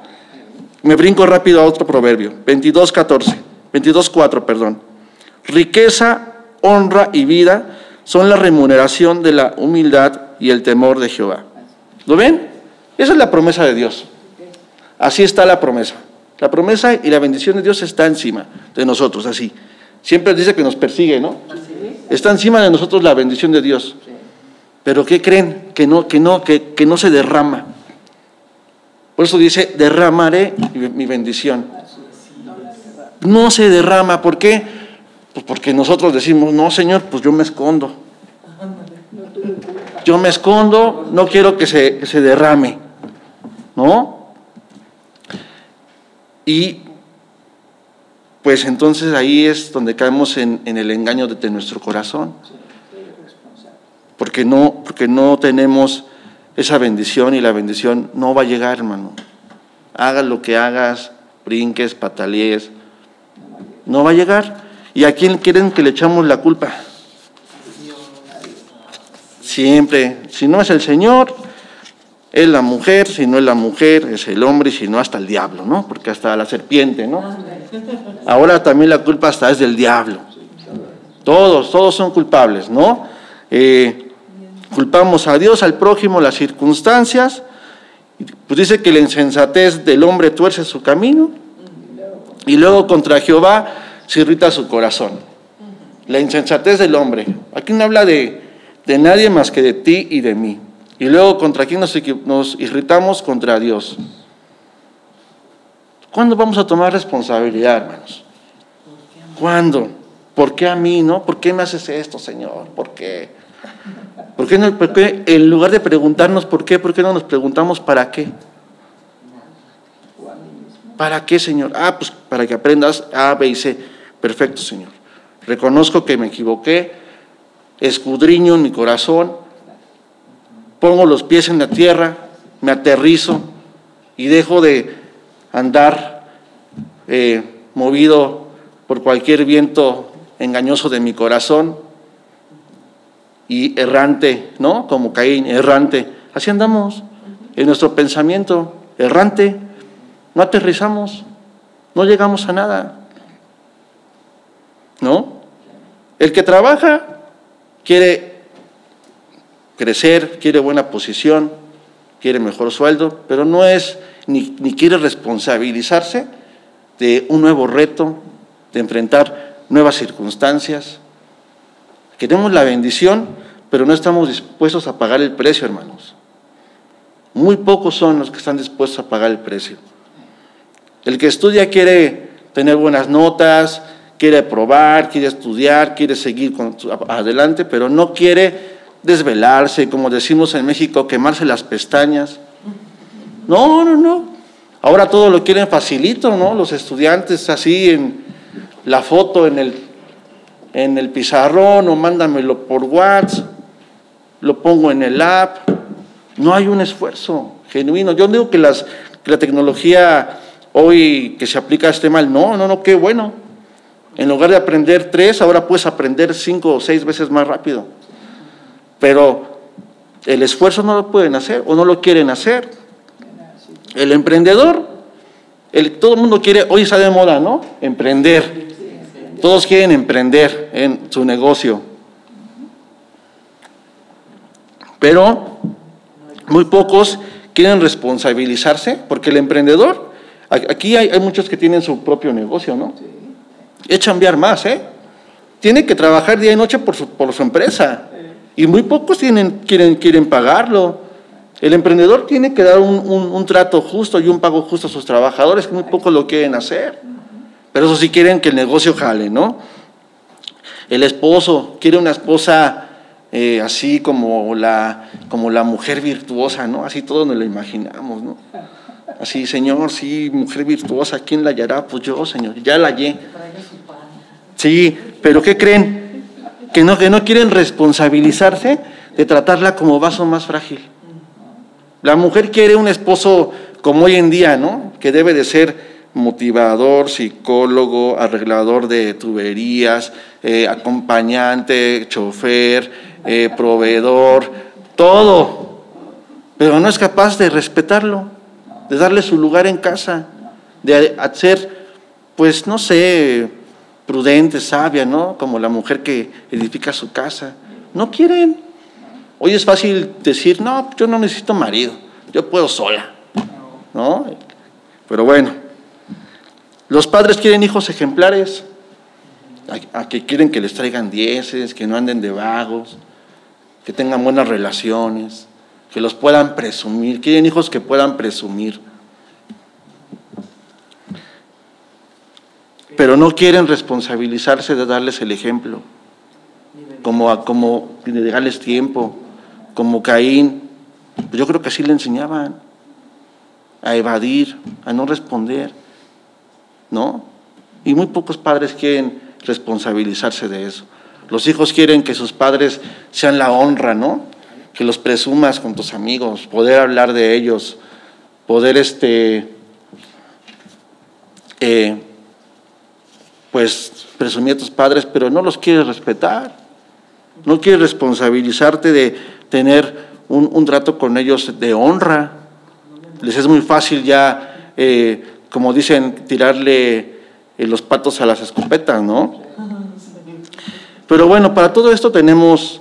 Speaker 2: Me brinco rápido a otro proverbio, 22, 14, 22, 4, perdón. Riqueza, honra y vida son la remuneración de la humildad y el temor de Jehová. ¿Lo ven? Esa es la promesa de Dios. Así está la promesa. La promesa y la bendición de Dios está encima de nosotros, así. Siempre dice que nos persigue, ¿no? Está encima de nosotros la bendición de Dios. Pero ¿qué creen? Que no, que no, que, que no se derrama. Por eso dice, derramaré mi bendición. No se derrama. ¿Por qué? Pues porque nosotros decimos, no, Señor, pues yo me escondo yo me escondo, no quiero que se, se derrame, ¿no? Y pues entonces ahí es donde caemos en, el engaño de, nuestro corazón. Porque no, porque no tenemos esa bendición y la bendición no va a llegar, hermano. Hagas lo que hagas, brinques, patalees, no va a llegar. ¿Y a quién quieren que le echamos la culpa? Siempre, si no es el Señor, es la mujer, si no es la mujer, es el hombre, y si no, hasta el diablo, ¿no? Porque hasta la serpiente, ¿no? Ahora también la culpa hasta es del diablo. Todos, todos son culpables, ¿no? Eh, culpamos a Dios, al prójimo, las circunstancias. Pues dice que la insensatez del hombre tuerce su camino y luego contra Jehová se irrita su corazón. La insensatez del hombre. Aquí no habla de, de nadie más que de ti y de mí. Y luego, ¿contra quién nos, nos irritamos? Contra Dios. ¿Cuándo vamos a tomar responsabilidad, hermanos? ¿Cuándo? ¿Por qué a mí, no? ¿Por qué me haces esto, Señor? ¿Por qué? ¿Por qué, no, por qué en lugar de preguntarnos por qué, por qué no nos preguntamos para qué? ¿Para qué, Señor? Ah, pues para que aprendas A, B y C. Perfecto, Señor. Reconozco que me equivoqué, escudriño en mi corazón, pongo los pies en la tierra, me aterrizo y dejo de andar eh, movido por cualquier viento engañoso de mi corazón y errante, ¿no? Como Caín, errante Así andamos en nuestro pensamiento errante. No aterrizamos, no llegamos a nada. ¿No? El que trabaja quiere crecer, quiere buena posición, quiere mejor sueldo, pero no es ni, ni quiere responsabilizarse de un nuevo reto, de enfrentar nuevas circunstancias. Queremos la bendición, pero no estamos dispuestos a pagar el precio, hermanos. Muy pocos son los que están dispuestos a pagar el precio. El que estudia quiere tener buenas notas, quiere probar, quiere estudiar, quiere seguir adelante, pero no quiere desvelarse, como decimos en México, quemarse las pestañas. No, no, no. Ahora todo lo quieren facilito, ¿no? Los estudiantes así en la foto en el, en el pizarrón o mándamelo por WhatsApp, lo pongo en el app. No hay un esfuerzo genuino. Yo digo que, la tecnología hoy que se aplica este mal, no, no, no, qué bueno. En lugar de aprender tres, ahora puedes aprender cinco o seis veces más rápido. Pero el esfuerzo no lo pueden hacer o no lo quieren hacer. El emprendedor, el, todo el mundo quiere, hoy está de moda, ¿no? Emprender. Todos quieren emprender en su negocio. Pero muy pocos quieren responsabilizarse, porque el emprendedor, aquí hay, muchos que tienen su propio negocio, ¿no? Es chambear más, ¿eh? Tiene que trabajar día y noche por su, por su empresa. Y muy pocos tienen, quieren, quieren pagarlo. El emprendedor tiene que dar un, un, trato justo y un pago justo a sus trabajadores, que muy pocos lo quieren hacer. Pero eso sí quieren que el negocio jale, ¿no? El esposo quiere una esposa eh, así como la, como la mujer virtuosa, ¿no? Así todos nos lo imaginamos, ¿no? (laughs) Así, Señor, sí, mujer virtuosa, ¿quién la hallará? Pues yo, Señor, ya la hallé. Sí, pero ¿qué creen? que no, que no quieren responsabilizarse de tratarla como vaso más frágil. La mujer quiere un esposo como hoy en día, ¿no? Que debe de ser motivador, psicólogo, arreglador de tuberías, eh, acompañante, chofer, eh, proveedor, todo. Pero no es capaz de respetarlo, de darle su lugar en casa, de hacer, pues no sé, prudente, sabia, ¿no? Como la mujer que edifica su casa. No quieren. Hoy es fácil decir, no, yo no necesito marido, yo puedo sola, ¿no? Pero bueno, los padres quieren hijos ejemplares, a, que quieren que les traigan dieces, que no anden de vagos, que tengan buenas relaciones, que los puedan presumir, quieren hijos que puedan presumir. pero no quieren responsabilizarse de darles el ejemplo, como, como de darles tiempo, como Caín. Yo creo que así le enseñaban, a evadir, a no responder, ¿no? Y muy pocos padres quieren responsabilizarse de eso. Los hijos quieren que sus padres sean la honra, ¿no? Que los presumas con tus amigos, poder hablar de ellos, poder este, eh, pues presumir a tus padres, pero no los quieres respetar. No quieres responsabilizarte de tener un, trato con ellos de honra. Les es muy fácil ya, eh, como dicen, tirarle eh, los patos a las escopetas, ¿no? Pero bueno, para todo esto tenemos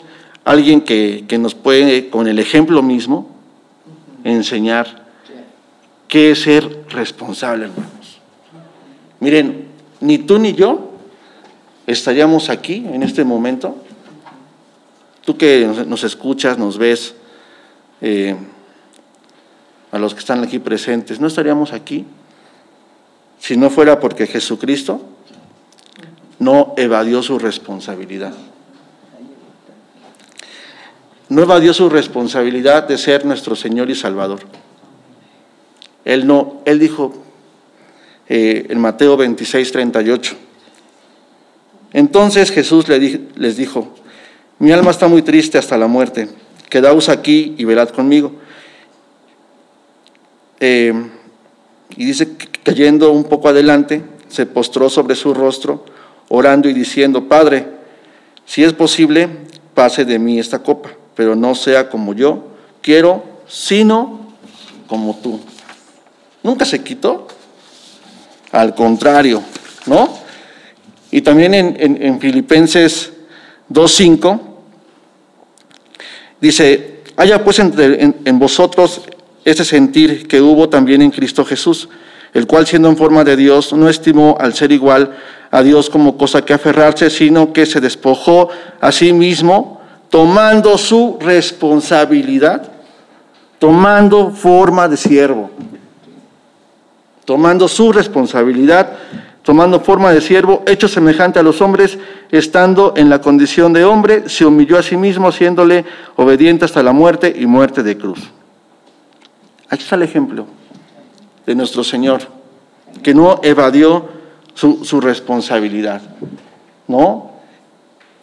Speaker 2: alguien que, que nos puede, con el ejemplo mismo, enseñar qué es ser responsable, hermanos. Miren, ni tú ni yo estaríamos aquí en este momento. Tú que nos escuchas, nos ves, eh, a los que están aquí presentes, no estaríamos aquí si no fuera porque Jesucristo no evadió su responsabilidad. No evadió su responsabilidad de ser nuestro Señor y Salvador. Él no, él dijo, eh, en Mateo 26, 38. Entonces Jesús les dijo, mi alma está muy triste hasta la muerte, quedaos aquí y velad conmigo. Eh, y dice que cayendo un poco adelante, se postró sobre su rostro, orando y diciendo, Padre, si es posible, pase de mí esta copa, pero no sea como yo quiero, sino como tú. Nunca se quitó. Al contrario, ¿no? Y también en, Filipenses 2.5 dice, haya pues en, en vosotros ese sentir que hubo también en Cristo Jesús, el cual siendo en forma de Dios no estimó al ser igual a Dios como cosa que aferrarse, sino que se despojó a sí mismo, tomando su responsabilidad, tomando forma de siervo, tomando su responsabilidad, tomando forma de siervo, hecho semejante a los hombres, estando en la condición de hombre, se humilló a sí mismo, haciéndole obediente hasta la muerte y muerte de cruz. Aquí está el ejemplo de nuestro Señor, que no evadió su, su responsabilidad, ¿no?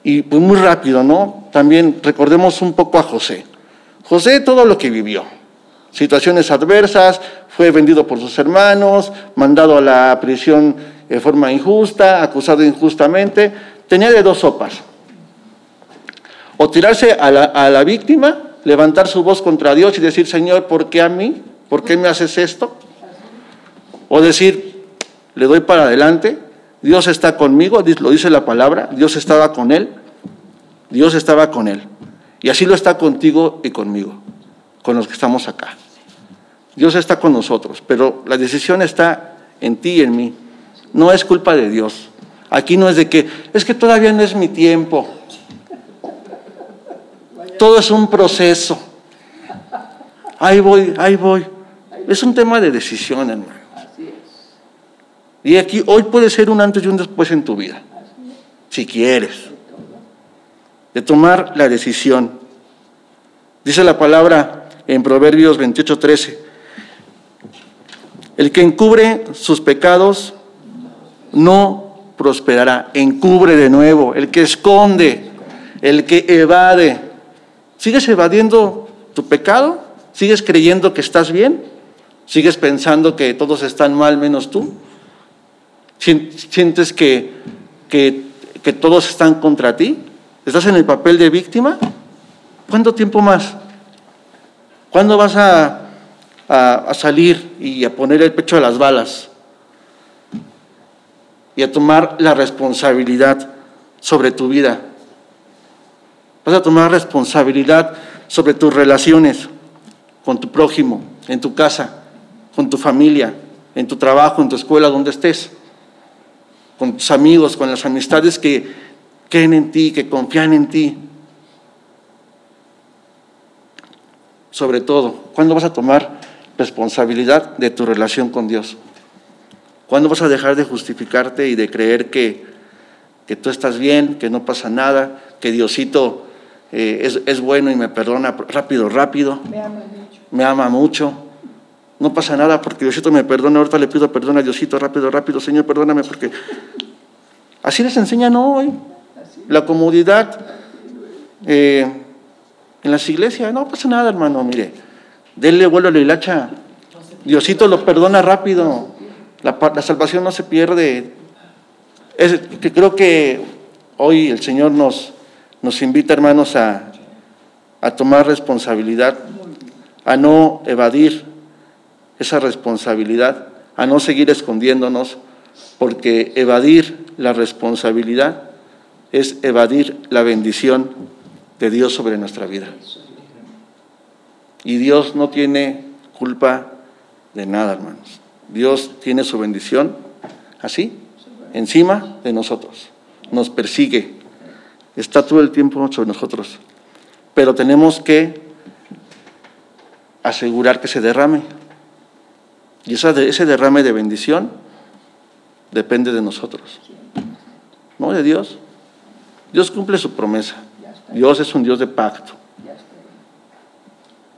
Speaker 2: Y pues muy rápido, ¿no? También recordemos un poco a José. José todo lo que vivió, situaciones adversas, fue vendido por sus hermanos, mandado a la prisión de forma injusta, acusado injustamente, tenía de dos sopas. O tirarse a la, a la víctima, levantar su voz contra Dios y decir, Señor, ¿por qué a mí? ¿Por qué me haces esto? O decir, le doy para adelante, Dios está conmigo, lo dice la palabra, Dios estaba con él, Dios estaba con él. Y así lo está contigo y conmigo, con los que estamos acá. Dios está con nosotros, pero la decisión está en ti y en mí. No es culpa de Dios. Aquí no es de que, es que todavía no es mi tiempo. Todo es un proceso. Ahí voy, ahí voy. Es un tema de decisión, hermano. Y aquí hoy puede ser un antes y un después en tu vida, si quieres, de tomar la decisión. Dice la palabra en Proverbios 28:13, el que encubre sus pecados no prosperará, encubre de nuevo, el que esconde, el que evade. ¿Sigues evadiendo tu pecado? ¿Sigues creyendo que estás bien? ¿Sigues pensando que todos están mal menos tú? ¿Sientes que, que, todos están contra ti? ¿Estás en el papel de víctima? ¿Cuánto tiempo más? ¿Cuándo vas a, a, salir y a poner el pecho a las balas? Y a tomar la responsabilidad sobre tu vida. Vas a tomar responsabilidad sobre tus relaciones con tu prójimo, en tu casa, con tu familia, en tu trabajo, en tu escuela, donde estés con tus amigos, con las amistades que creen en ti, que confían en ti. Sobre todo, ¿cuándo vas a tomar responsabilidad de tu relación con Dios? ¿Cuándo vas a dejar de justificarte y de creer que, que tú estás bien, que no pasa nada, que Diosito eh, es, es, bueno y me perdona rápido, rápido? Me ama mucho. Me ama mucho no pasa nada porque Diosito me perdona, ahorita le pido perdón a Diosito, rápido, rápido, Señor, perdóname porque así les enseñan hoy. La comodidad eh, en las iglesias, no pasa nada, hermano, mire, denle vuelo a la hilacha. Diosito lo perdona rápido, la, salvación no se pierde. Que creo que hoy el Señor nos, nos invita, hermanos, a, a tomar responsabilidad, a no evadir esa responsabilidad, a no seguir escondiéndonos, porque evadir la responsabilidad es evadir la bendición de Dios sobre nuestra vida. Y Dios no tiene culpa de nada, hermanos. Dios tiene su bendición así, encima de nosotros. Nos persigue. Está todo el tiempo sobre nosotros. Pero tenemos que asegurar que se derrame. Y ese derrame de bendición depende de nosotros, no de Dios. Dios cumple su promesa. Dios es un Dios de pacto.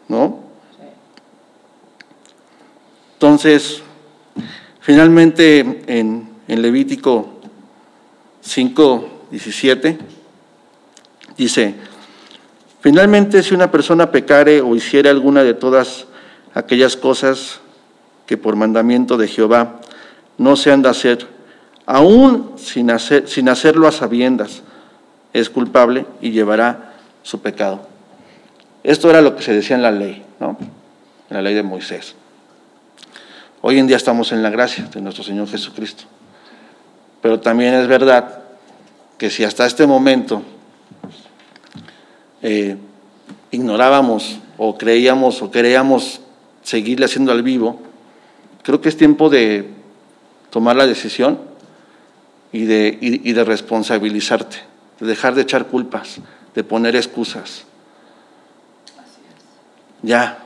Speaker 2: ¿No? Entonces, finalmente en, Levítico 5, 17, dice, finalmente si una persona pecare o hiciera alguna de todas aquellas cosas que por mandamiento de Jehová no se han de hacer, aún sin, hacer, sin hacerlo a sabiendas, es culpable y llevará su pecado. Esto era lo que se decía en la ley, ¿no? en la ley de Moisés. Hoy en día estamos en la gracia de nuestro Señor Jesucristo. Pero también es verdad que si hasta este momento eh, ignorábamos o creíamos o queríamos seguirle haciendo al vivo, creo que es tiempo de tomar la decisión y de, y de responsabilizarte, de dejar de echar culpas, de poner excusas. Ya,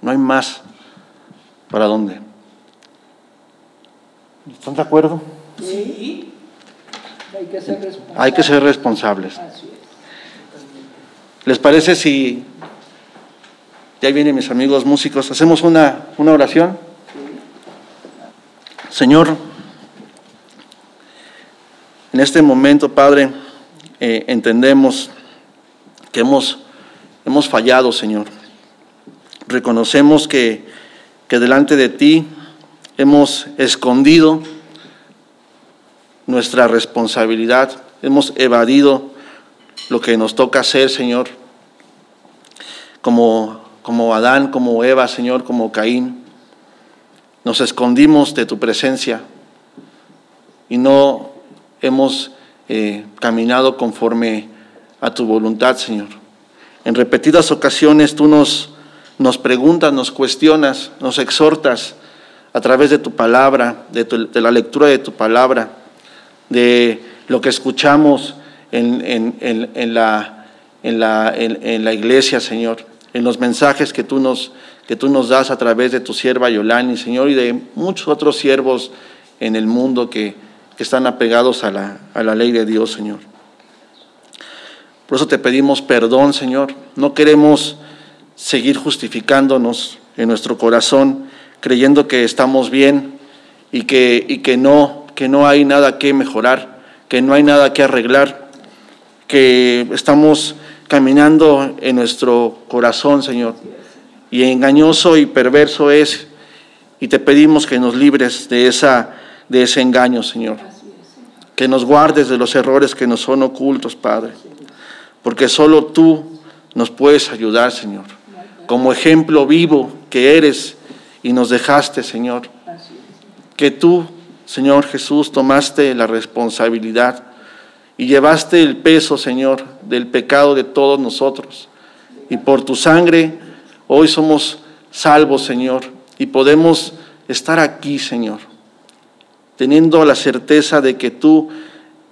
Speaker 2: no hay más. ¿Para dónde? ¿Están de acuerdo?
Speaker 1: Sí. Hay que ser responsables.
Speaker 2: Hay que ser responsables.
Speaker 1: Así es.
Speaker 2: ¿Les parece si ya vienen mis amigos músicos? Hacemos una, una oración. Señor, en este momento, Padre, eh, entendemos que hemos, hemos fallado, Señor. Reconocemos que, que delante de ti hemos escondido nuestra responsabilidad, hemos evadido lo que nos toca hacer, Señor, como, como Adán, como Eva, Señor, como Caín. Nos escondimos de tu presencia y no hemos eh, caminado conforme a tu voluntad, Señor. En repetidas ocasiones tú nos, nos preguntas, nos cuestionas, nos exhortas a través de tu palabra, de, la lectura de tu palabra, de lo que escuchamos en, en, en, la, la, en, la, iglesia, Señor, en los mensajes que tú, nos, que tú nos das a través de tu sierva Yolani, Señor, y de muchos otros siervos en el mundo que, que están apegados a la, a la ley de Dios, Señor. Por eso te pedimos perdón, Señor. No queremos seguir justificándonos en nuestro corazón, creyendo que estamos bien y que, y que, no, que no hay nada que mejorar, que no hay nada que arreglar, que estamos caminando en nuestro corazón, Señor. Y engañoso y perverso es, y te pedimos que nos libres de, esa, de ese engaño, Señor. Que nos guardes de los errores que nos son ocultos, Padre. Porque solo tú nos puedes ayudar, Señor. Como ejemplo vivo que eres y nos dejaste, Señor. Que tú, Señor Jesús, tomaste la responsabilidad y llevaste el peso, Señor, del pecado de todos nosotros. Y por tu sangre hoy somos salvos, Señor, y podemos estar aquí, Señor, teniendo la certeza de que tú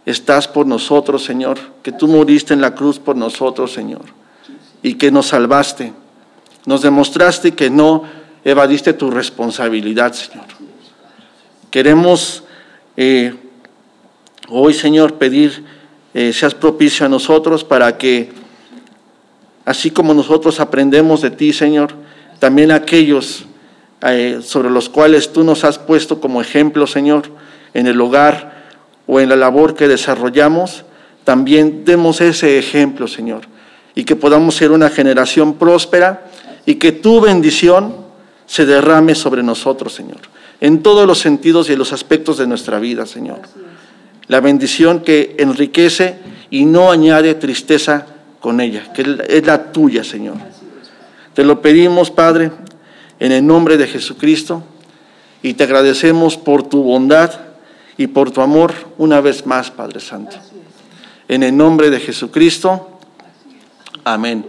Speaker 2: estás por nosotros, Señor, que tú moriste en la cruz por nosotros, Señor, y que nos salvaste. Nos demostraste que no evadiste tu responsabilidad, Señor. Queremos eh, hoy, Señor, pedir, eh, seas propicio a nosotros para que, así como nosotros aprendemos de ti, Señor, también aquellos eh, sobre los cuales tú nos has puesto como ejemplo, Señor, en el hogar o en la labor que desarrollamos, también demos ese ejemplo, Señor, y que podamos ser una generación próspera y que tu bendición se derrame sobre nosotros, Señor, en todos los sentidos y en los aspectos de nuestra vida, Señor. La bendición que enriquece y no añade tristeza con ella, que es la tuya, Señor. Te lo pedimos, Padre, en el nombre de Jesucristo, y te agradecemos por tu bondad y por tu amor una vez más, Padre Santo. En el nombre de Jesucristo, amén.